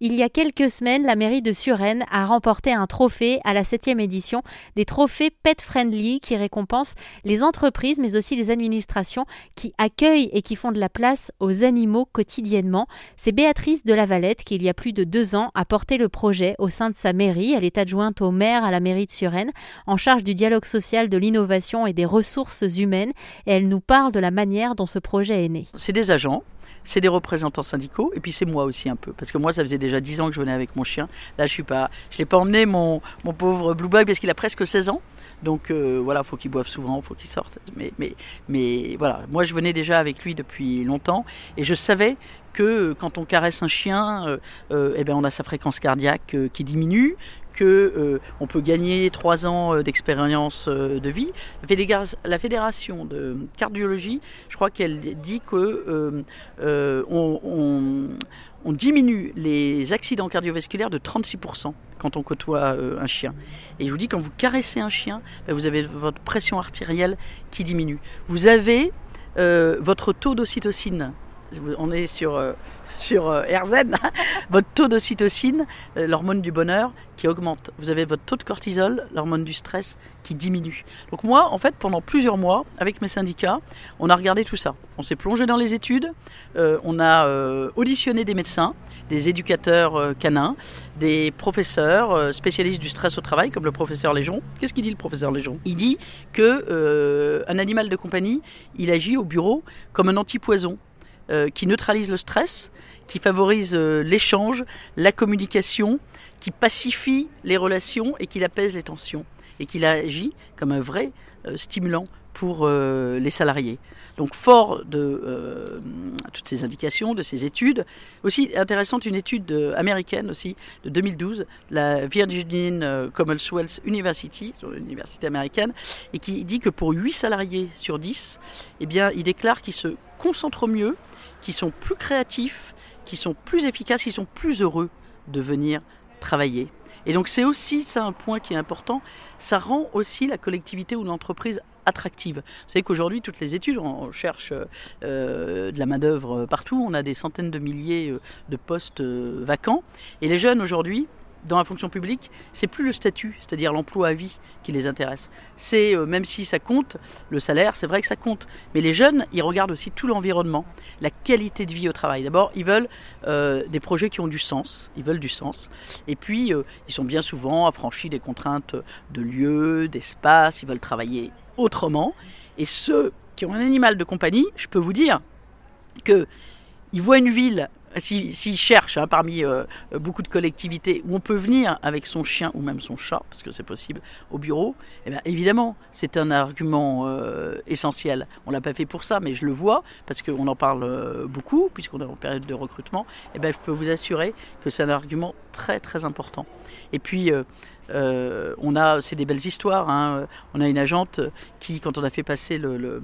Il y a quelques semaines, la mairie de Suresnes a remporté un trophée à la septième édition des trophées Pet Friendly qui récompensent les entreprises mais aussi les administrations qui accueillent et qui font de la place aux animaux quotidiennement. C'est Béatrice de Lavalette qui, il y a plus de deux ans, a porté le projet au sein de sa mairie. Elle est adjointe au maire à la mairie de Suresnes en charge du dialogue social, de l'innovation et des ressources humaines elle nous parle de la manière dont ce projet est né. C'est des agents c'est des représentants syndicaux, et puis c'est moi aussi un peu. Parce que moi, ça faisait déjà 10 ans que je venais avec mon chien. Là, je suis pas, je l'ai pas emmené, mon, mon pauvre Blue Boy, parce qu'il a presque 16 ans. Donc euh, voilà, faut qu'il boive souvent, faut qu'il sorte. Mais, mais, mais voilà, moi je venais déjà avec lui depuis longtemps et je savais que quand on caresse un chien, euh, euh, eh ben on a sa fréquence cardiaque qui diminue, que euh, on peut gagner trois ans euh, d'expérience euh, de vie. La fédération de cardiologie, je crois qu'elle dit que on, diminue les accidents cardiovasculaires de 36% quand on côtoie un chien. Et je vous dis, quand vous caressez un chien, ben, vous avez votre pression artérielle qui diminue. Vous avez votre taux d'ocytocine. On est sur sur euh, RZ, votre taux d'ocytocine, euh, l'hormone du bonheur, qui augmente. Vous avez votre taux de cortisol, l'hormone du stress, qui diminue. Donc moi, en fait, pendant plusieurs mois, avec mes syndicats, on a regardé tout ça. On s'est plongé dans les études, euh, on a auditionné des médecins, des éducateurs canins, des professeurs spécialistes du stress au travail, comme le professeur Léjon. Qu'est-ce qu'il dit le professeur Léjon? Il dit que un animal de compagnie, il agit au bureau comme un antipoison. Euh, qui neutralise le stress, qui favorise euh, l'échange, la communication, qui pacifie les relations et qui apaise les tensions et qui agit comme un vrai euh, stimulant pour les salariés. Donc fort de toutes ces indications, de ces études, aussi intéressante une étude américaine aussi de 2012, la Virginia Commonwealth University, l'université américaine, et qui dit que pour 8 salariés sur 10, eh bien, il déclare qu'ils se concentrent mieux qui sont plus créatifs, qui sont plus efficaces, qui sont plus heureux de venir travailler. Et donc c'est aussi ça un point qui est important, ça rend aussi la collectivité ou l'entreprise attractive. Vous savez qu'aujourd'hui, toutes les études, on cherche euh, de la main-d'œuvre partout, on a des centaines de milliers euh, de postes euh, vacants. Et les jeunes aujourd'hui, dans la fonction publique, c'est plus le statut, c'est-à-dire l'emploi à vie qui les intéresse. C'est euh, même si ça compte, le salaire, c'est vrai que ça compte, mais les jeunes, ils regardent aussi tout l'environnement, la qualité de vie au travail. D'abord, ils veulent euh, des projets qui ont du sens, ils veulent du sens, et puis euh, ils sont bien souvent affranchis des contraintes de lieu, d'espace, ils veulent travailler autrement. Et ceux qui ont un animal de compagnie, je peux vous dire que ils voient une ville s'ils si, hein, parmi euh, beaucoup de collectivités où on peut venir avec son chien ou même son chat, parce que c'est possible, au bureau, eh bien, évidemment, c'est un argument euh, essentiel. On l'a pas fait pour ça, mais je le vois, parce qu'on en parle euh, beaucoup, puisqu'on est en période de recrutement. Eh bien, je peux vous assurer que c'est un argument très très important. Et puis, on a, c'est des belles histoires. Hein. On a une agente qui, quand on a fait passer le,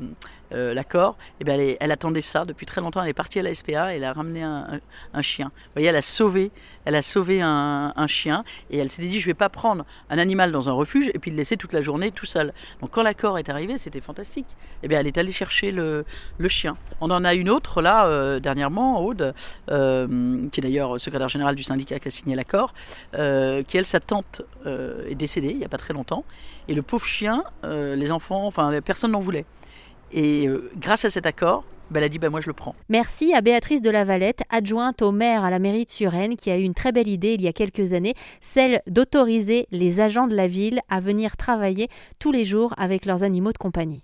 l'accord, eh bien, elle, attendait ça depuis très longtemps. Elle est partie à la SPA et elle a ramené un, chien. Vous voyez, elle a sauvé, elle a sauvé un, chien et elle s'est dit je vais pas prendre un animal dans un refuge et puis le laisser toute la journée tout seul. Donc quand l'accord est arrivé, c'était fantastique. Eh bien, elle est allée chercher le, chien. On en a une autre là euh, dernièrement, Aude, euh, qui est d'ailleurs secrétaire général du syndicat qui a signé l'accord, euh, qui elle sa tante est décédée il y a pas très longtemps et le pauvre chien, les enfants, enfin personne n'en voulait. Et grâce à cet accord, ben, elle a dit ben, moi je le prends. Merci à Béatrice de Lavalette, adjointe au maire à la mairie de Suresnes, qui a eu une très belle idée il y a quelques années, celle d'autoriser les agents de la ville à venir travailler tous les jours avec leurs animaux de compagnie.